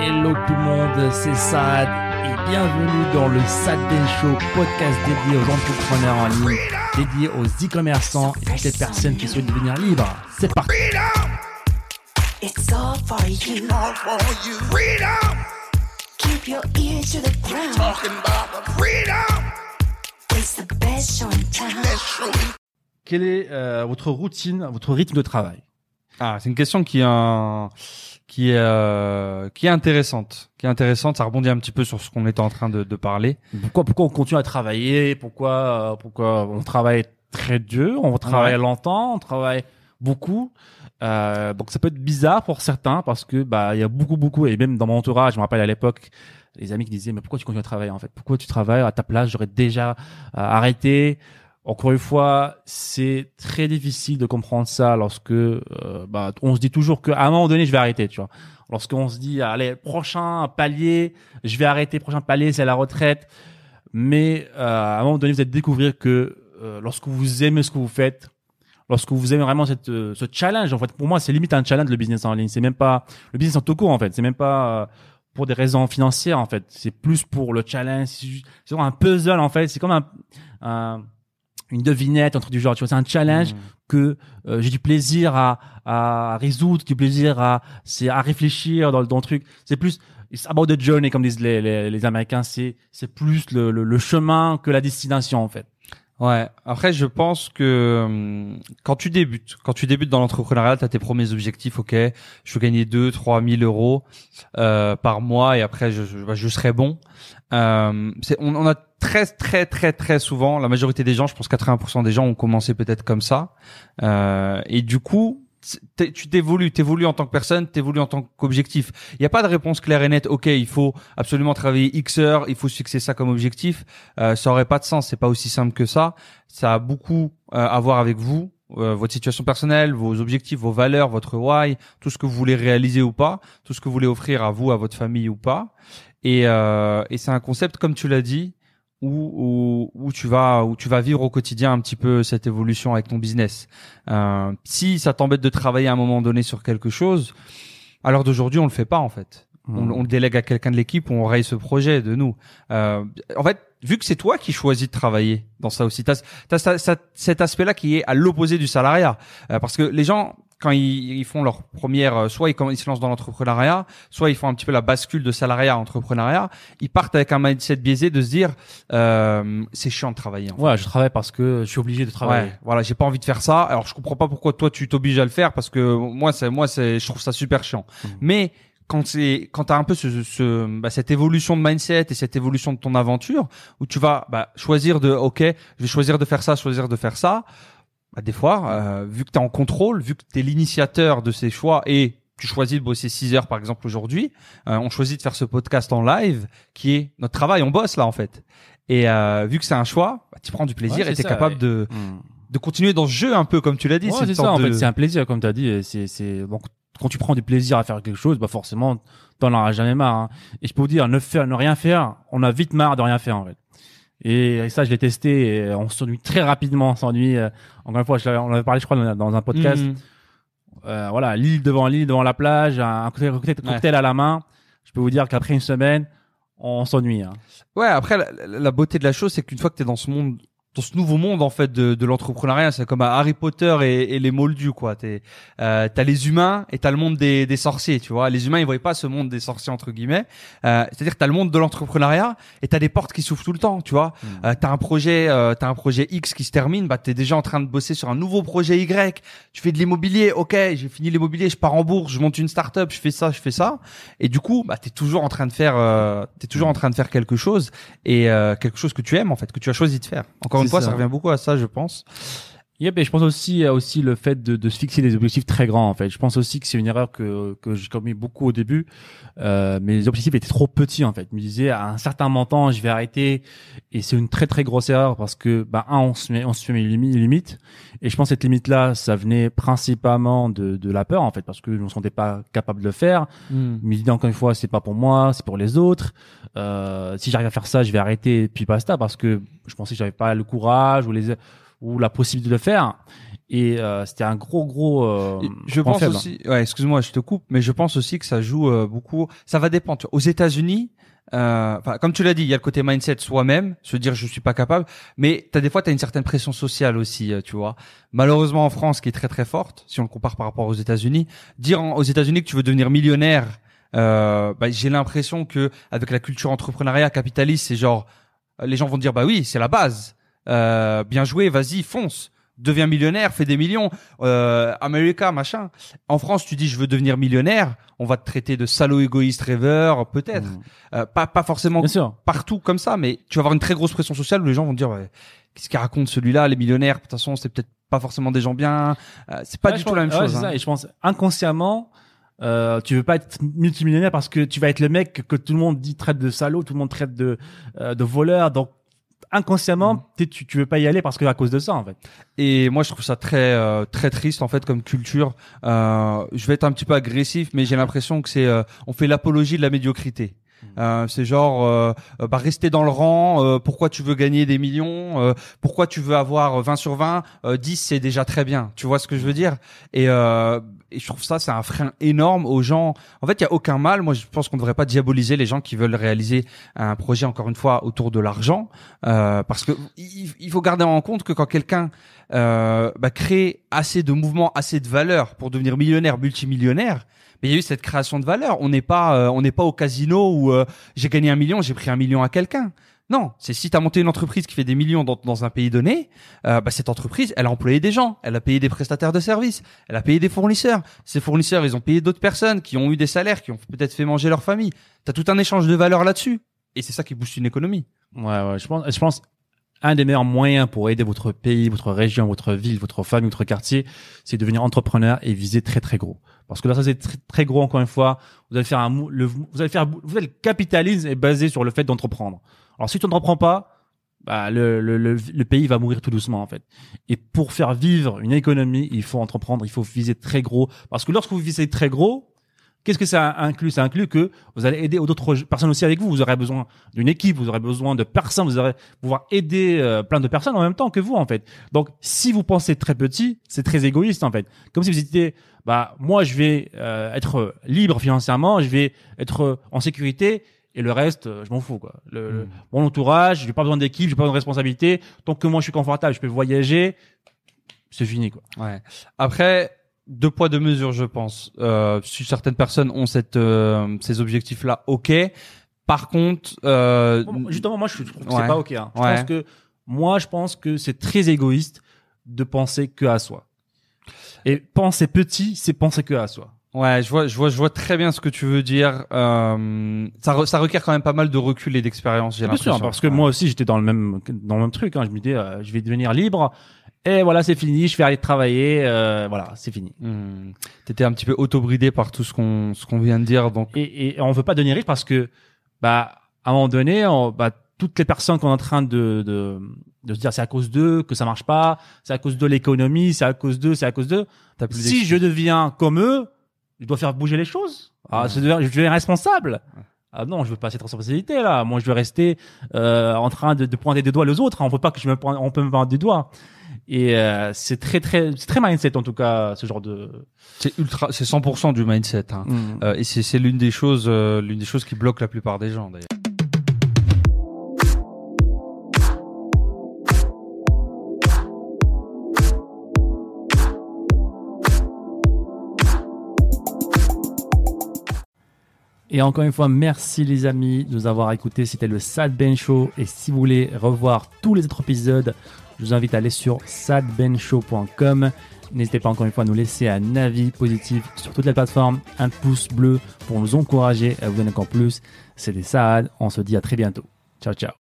Hello tout le monde, c'est Sad et bienvenue dans le Sad Show, podcast dédié aux entrepreneurs en ligne, dédié aux e-commerçants et toutes les personnes qui souhaitent devenir libres. C'est parti. It's all for you. all for you. Freedom, Keep your ears to the ground. talking about the freedom. It's the best show in town. Show. Quelle est euh, votre routine, votre rythme de travail? Ah, c'est une question qui est un- qui est euh, qui est intéressante, qui est intéressante. Ça rebondit un petit peu sur ce qu'on était en train de, de parler. Pourquoi, pourquoi on continue à travailler? Pourquoi, euh, pourquoi on travaille très dur? On travaille Ouais. longtemps, on travaille beaucoup. Euh, donc ça peut être bizarre pour certains parce que bah il y a beaucoup beaucoup et même dans mon entourage, je me rappelle à l'époque les amis qui disaient mais pourquoi tu continues à travailler en fait? Pourquoi tu travailles à ta place? J'aurais déjà arrêté. Encore une fois, c'est très difficile de comprendre ça lorsque euh, bah, on se dit toujours qu'à un moment donné je vais arrêter, tu vois. Lorsqu'on se dit allez prochain palier, je vais arrêter, prochain palier c'est la retraite. Mais euh, à un moment donné vous allez découvrir que euh, lorsque vous aimez ce que vous faites, lorsque vous aimez vraiment cette, euh, ce challenge, en fait, pour moi, c'est limite un challenge le business en ligne. C'est même pas le business en tout court, en fait. C'est même pas euh, pour des raisons financières, en fait. C'est plus pour le challenge. C'est un puzzle, en fait. C'est comme un, un- une devinette entre du genre. Tu vois, c'est un challenge que euh, j'ai du plaisir à, à résoudre, du plaisir à, c'est à réfléchir dans, le- dans le truc. C'est plus It's about the journey, comme disent les, les, les Américains. C'est c'est plus le, le, le chemin que la destination, en fait. Ouais. Après, je pense que hum, quand tu débutes, quand tu débutes dans l'entrepreneuriat, tu as tes premiers objectifs. Ok, je veux gagner 2 trois mille euros euh, par mois et après je, je, bah, je serai bon. Euh, on, on a très très très très souvent, la majorité des gens, je pense 80% des gens ont commencé peut-être comme ça. Euh, et du coup, tu t'évolues, t'évolues en tant que personne, t'évolues en tant qu'objectif. Il n'y a pas de réponse claire et nette. Ok, il faut absolument travailler X heures, il faut se fixer ça comme objectif. Euh, ça aurait pas de sens. C'est pas aussi simple que ça. Ça a beaucoup euh, à voir avec vous, euh, votre situation personnelle, vos objectifs, vos valeurs, votre why, tout ce que vous voulez réaliser ou pas, tout ce que vous voulez offrir à vous, à votre famille ou pas. Et, euh, et c'est un concept, comme tu l'as dit, où, où, où tu vas où tu vas vivre au quotidien un petit peu cette évolution avec ton business. Euh, si ça t'embête de travailler à un moment donné sur quelque chose, à l'heure d'aujourd'hui on le fait pas en fait. On, on le délègue à quelqu'un de l'équipe, on raye ce projet de nous. Euh, en fait, vu que c'est toi qui choisis de travailler dans ça aussi, t'as as, cet aspect-là qui est à l'opposé du salariat, Euh, parce que les gens quand ils, ils font leur première, euh, soit ils, ils se lancent dans l'entrepreneuriat, soit ils font un petit peu la bascule de salariat à entrepreneuriat, ils partent avec un mindset biaisé de se dire euh, c'est chiant de travailler. En fait. Ouais, je travaille parce que je suis obligé de travailler. Ouais, voilà, j'ai pas envie de faire ça. Alors je comprends pas pourquoi toi tu t'obliges à le faire parce que moi c'est moi c'est je trouve ça super chiant. Mhm. Mais quand c'est quand t'as un peu ce, ce bah, cette évolution de mindset et cette évolution de ton aventure où tu vas bah, choisir de ok je vais choisir de faire ça choisir de faire ça bah, des fois euh, vu que t'es en contrôle vu que t'es l'initiateur de ces choix et tu choisis de bosser 6 heures par exemple aujourd'hui euh, on choisit de faire ce podcast en live qui est notre travail on bosse là en fait et euh, vu que c'est un choix bah, tu prends du plaisir Ouais, et t'es ça, capable ouais. de Hmm. de continuer dans ce jeu un peu comme tu l'as dit Ouais, c'est ça, en fait, c'est un plaisir, comme tu as dit. C'est, c'est, donc, quand tu prends du plaisir à faire quelque chose, bah, forcément, t'en auras jamais marre, hein. Et je peux vous dire, ne faire, ne rien faire, on a vite marre de rien faire, en fait. Et, ça, je l'ai testé, et on s'ennuie très rapidement, on s'ennuie. euh, encore une fois, je on avait parlé, je crois, dans, un podcast. Mhm. Euh, voilà, l'île devant l'île, devant la plage, un cocktail, cocktail- Ouais. à la main. Je peux vous dire qu'après une semaine, on s'ennuie, hein. ouais après la, la- la beauté de la chose c'est qu'une fois que tu es dans ce monde dans ce nouveau monde en fait de, de l'entrepreneuriat. C'est comme à Harry Potter et, et les moldus quoi. T'es euh, t'as les humains et t'as le monde des, des sorciers tu vois. Les humains ils voient pas ce monde des sorciers entre guillemets. Euh, c'est-à-dire que t'as le monde de l'entrepreneuriat et t'as des portes qui s'ouvrent tout le temps tu vois. Euh, t'as un projet t'as un projet X qui se termine bah t'es déjà en train de bosser sur un nouveau projet Y. Tu fais de l'immobilier ok j'ai fini l'immobilier je pars en bourse je monte une start-up je fais ça je fais ça. Et du coup bah t'es toujours en train de faire euh, t'es toujours en train de faire quelque chose et euh, quelque chose que tu aimes en fait que tu as choisi de faire. Encore ça. ça. revient beaucoup à ça je pense Yep, et je pense aussi à aussi le fait de, de se fixer des objectifs très grands en fait. Je pense aussi que c'est une erreur que que j'ai commis beaucoup au début. Euh, mes objectifs étaient trop petits en fait. Je me disais à un certain montant, je vais arrêter et c'est une très très grosse erreur parce que bah un on se met on se met une limi- une limite et je pense que cette limite là, ça venait principalement de de la peur en fait parce que je me sentais pas capable de le faire. Mais l'idée encore une fois, c'est pas pour moi, c'est pour les autres. Euh, si j'arrive à faire ça, je vais arrêter et puis basta parce que je pensais que j'avais pas le courage ou les ou la possibilité de le faire. Et euh, c'était un gros, gros. euh, Je pense faible. aussi, ouais, excuse-moi, je te coupe, mais je pense aussi que ça joue euh, beaucoup. Ça va dépendre. tu. Aux États-Unis, euh, enfin, comme tu l'as dit, il y a le côté mindset soi-même, se dire je suis pas capable, mais t'as des fois t'as une certaine pression sociale aussi, euh, tu vois. Malheureusement en France, qui est très très forte, si on le compare par rapport aux États-Unis, dire en- aux États-Unis que tu veux devenir millionnaire, euh, bah, j'ai l'impression que avec la culture entrepreneuriat capitaliste, c'est genre les gens vont dire bah oui, c'est la base. Euh, bien joué, vas-y, fonce. Deviens millionnaire, fais des millions. Euh, America, machin. En France, tu dis je veux devenir millionnaire, on va te traiter de salaud égoïste rêveur, peut-être. Mm. Euh, pas pas forcément Bien sûr. partout comme ça, mais tu vas avoir une très grosse pression sociale où les gens vont te dire ouais, qu'est-ce qu'il raconte celui-là, les millionnaires? De toute façon, c'est peut-être pas forcément des gens bien. Euh, c'est pas Ouais, du tout pense- la même ouais, chose. c'est hein. ça. Et je pense inconsciemment, euh, tu veux pas être multimillionnaire parce que tu vas être le mec que tout le monde dit traite de salaud, tout le monde traite de euh, de voleur. Donc inconsciemment, Mm. tu, tu veux pas y aller parce que à cause de ça en fait. Et moi, je trouve ça très euh, très triste en fait comme culture. Euh, je vais être un petit peu agressif, mais j'ai l'impression que c'est euh, on fait l'apologie de la médiocrité. Euh, c'est genre euh, euh, bah rester dans le rang. euh, pourquoi tu veux gagner des millions euh, Pourquoi tu veux avoir 20 sur 20 euh, 10 c'est déjà très bien. Tu vois ce que je veux dire? Et, euh, et je trouve ça c'est un frein énorme aux gens. En fait, il y a aucun mal. Moi, je pense qu'on ne devrait pas diaboliser les gens qui veulent réaliser un projet encore une fois autour de l'argent, euh, parce que il, il faut garder en compte que quand quelqu'un euh, bah, crée assez de mouvements, assez de valeur pour devenir millionnaire, multimillionnaire. Mais il y a eu cette création de valeur. On n'est pas, euh, on n'est pas au casino où euh, j'ai gagné un million, j'ai pris un million à quelqu'un. Non, c'est si tu as monté une entreprise qui fait des millions dans, dans un pays donné, euh, bah, cette entreprise, elle a employé des gens, elle a payé des prestataires de services, elle a payé des fournisseurs. Ces fournisseurs, ils ont payé d'autres personnes qui ont eu des salaires, qui ont peut-être fait manger leur famille. Tu as tout un échange de valeur là-dessus. Et c'est ça qui booste une économie. Ouais, ouais. Je pense un des meilleurs moyens pour aider votre pays, votre région, votre ville, votre famille, votre quartier, c'est de devenir entrepreneur et viser très très gros. Parce que là, ça c'est très, très gros encore une fois. Vous allez faire un, le, vous allez faire, vous allez le capitalisme est basé sur le fait d'entreprendre. Alors si tu n'entreprends pas, bah, le, le, le, le pays va mourir tout doucement en fait. Et pour faire vivre une économie, il faut entreprendre, il faut viser très gros. Parce que lorsque vous visez très gros, Qu'est-ce que ça inclut? Ça inclut que vous allez aider d'autres personnes aussi avec vous. Vous aurez besoin d'une équipe, vous aurez besoin de personnes, vous aurez pouvoir aider euh, plein de personnes en même temps que vous en fait. Donc si vous pensez très petit, c'est très égoïste en fait. Comme si vous étiez, bah moi je vais euh, être libre financièrement, je vais être en sécurité et le reste, euh, je m'en fous quoi. Le, le- mon entourage, j'ai pas besoin d'équipe, j'ai pas besoin de responsabilité. Tant que moi je suis confortable, je peux voyager, c'est fini quoi. Ouais. Après, deux poids deux mesures, je pense. Euh, si certaines personnes ont cette euh, ces objectifs-là, ok. Par contre, euh, Justement, moi, je trouve que Ouais. c'est pas ok. hein. Je Ouais. pense que moi, je pense que c'est très égoïste de penser que à soi. Et penser petit, c'est penser que à soi. ouais, je vois, je vois, je vois très bien ce que tu veux dire. Euh, ça, re- ça requiert quand même pas mal de recul et d'expérience. J'ai Bien sûr, parce que Ouais. moi aussi, j'étais dans le même dans le même truc. Hein. Je me disais, euh, je vais devenir libre. Et voilà, c'est fini. Je vais aller travailler. euh, voilà, c'est fini. Hmm. T'étais un petit peu auto-bridé par tout ce qu'on ce qu'on vient de dire, donc. Et, et on veut pas devenir riche parce que, bah, à un moment donné, on, bah, toutes les personnes qu'on est en train de, de, de se dire c'est à cause d'eux que ça marche pas, c'est à cause de l'économie, c'est à cause d'eux, c'est à cause d'eux. Si je deviens comme eux, je dois faire bouger les choses. Ah, je, deviens, je deviens responsable. Ah non, je veux pas cette responsabilité là. Moi, je veux rester euh, en train de, de pointer des doigts les autres. On peut pas que je me pointe- on peut me pointer des doigts. Et euh, c'est très très c'est très mindset en tout cas ce genre de. C'est ultra, c'est 100% du mindset. Hein. Mm. Euh, et c'est c'est l'une des choses, euh, l'une des choses qui bloque la plupart des gens d'ailleurs. Et encore une fois, merci les amis de nous avoir écoutés. C'était le Sad Ben Show. Et si vous voulez revoir tous les autres épisodes, je vous invite à aller sur sadbenshow.com. N'hésitez pas encore une fois à nous laisser un avis positif sur toutes les plateformes, un pouce bleu pour nous encourager à vous donner encore plus. C'était Saad. On se dit à très bientôt. Ciao, ciao.